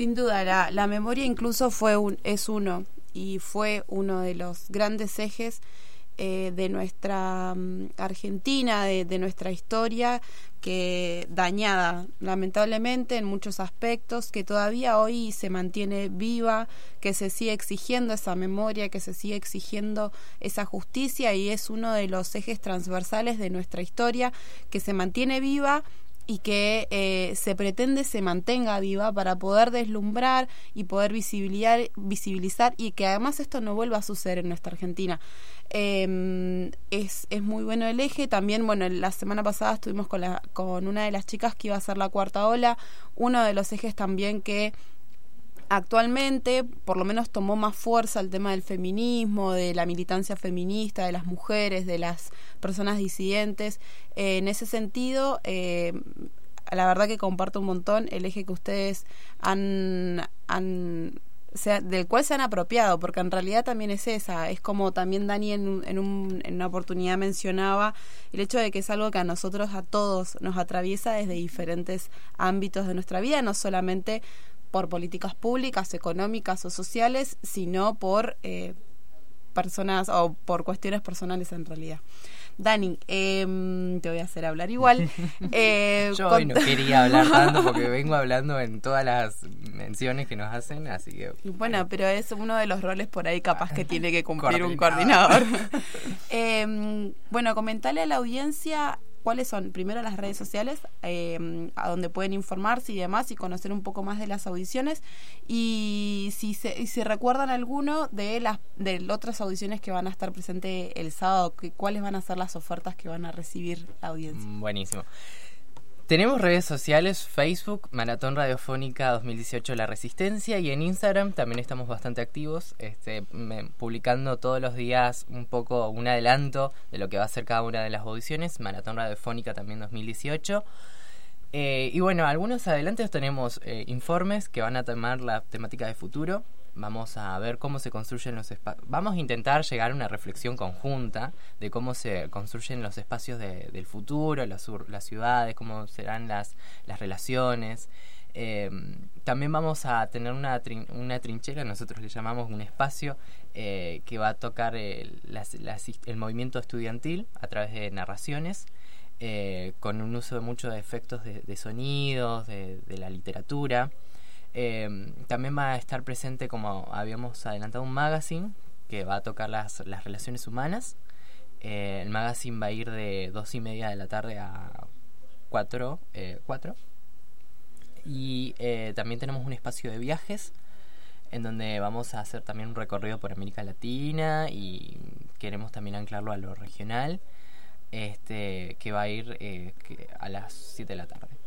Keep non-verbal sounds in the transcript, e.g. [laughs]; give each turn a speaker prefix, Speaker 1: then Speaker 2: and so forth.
Speaker 1: Sin duda, la, la memoria incluso fue un, es uno y fue uno de los grandes ejes eh, de nuestra mm, Argentina, de, nuestra historia, que dañada lamentablemente en muchos aspectos, que todavía hoy se mantiene viva, que se sigue exigiendo esa memoria, que se sigue exigiendo esa justicia y es uno de los ejes transversales de nuestra historia, que se mantiene viva y que eh, se pretende se mantenga viva para poder deslumbrar y poder visibilizar, visibilizar y que además esto no vuelva a suceder en nuestra Argentina. Eh, es, es muy bueno el eje. También, bueno, la semana pasada estuvimos con, la, con una de las chicas que iba a ser la cuarta ola. Uno de los ejes también que actualmente por lo menos tomó más fuerza el tema del feminismo, de la militancia feminista, de las mujeres, de las personas disidentes. Eh, en ese sentido, eh, la verdad que comparto un montón el eje que ustedes han, han del cual se han apropiado, porque en realidad también es esa, es como también Dani en, en, un, en una oportunidad mencionaba, el hecho de que es algo que a nosotros, a todos, nos atraviesa desde diferentes ámbitos de nuestra vida, no solamente por políticas públicas, económicas o sociales, sino por eh, personas o por cuestiones personales en realidad. Dani, em, te voy a hacer hablar igual. [laughs]
Speaker 2: Eh, Yo hoy no quería hablar tanto [laughs] porque vengo hablando en todas las menciones que nos hacen, así que...
Speaker 1: Bueno, pero es uno de los roles por ahí capaz que tiene que cumplir un coordinador. [laughs] Em, bueno, comentale a la audiencia cuáles son primero las redes sociales em, a donde pueden informarse y demás y conocer un poco más de las audiciones. Y si se, si recuerdan alguno de las de otras audiciones que van a estar presentes el sábado cuáles van a ser las ofertas que van a recibir la audiencia
Speaker 2: mm, buenísimo tenemos redes sociales, Facebook, Maratón Radiofónica 2018 La Resistencia y en Instagram también estamos bastante activos, este, publicando todos los días un poco un adelanto de lo que va a ser cada una de las audiciones, Maratón Radiofónica también 2018. Eh, y bueno, algunos adelantos tenemos eh, informes que van a tomar la temática de futuro, vamos a ver cómo se construyen los espacios. Vamos a intentar llegar a una reflexión conjunta de cómo se construyen los espacios del futuro, las, las ciudades, cómo serán las, las relaciones. Em, también vamos a tener una, una trinchera, nosotros le llamamos un espacio eh, que va a tocar el, el movimiento estudiantil a través de narraciones. Eh, con un uso de muchos efectos de, sonidos, de, de la literatura. Eh, también va a estar presente, como habíamos adelantado, un magazine que va a tocar las, las relaciones humanas. Eh, el magazine va a ir de dos y media de la tarde a 4. Eh, y eh, también tenemos un espacio de viajes en donde vamos a hacer también un recorrido por América Latina y queremos también anclarlo a lo regional, este que va a ir a las 7 de la tarde.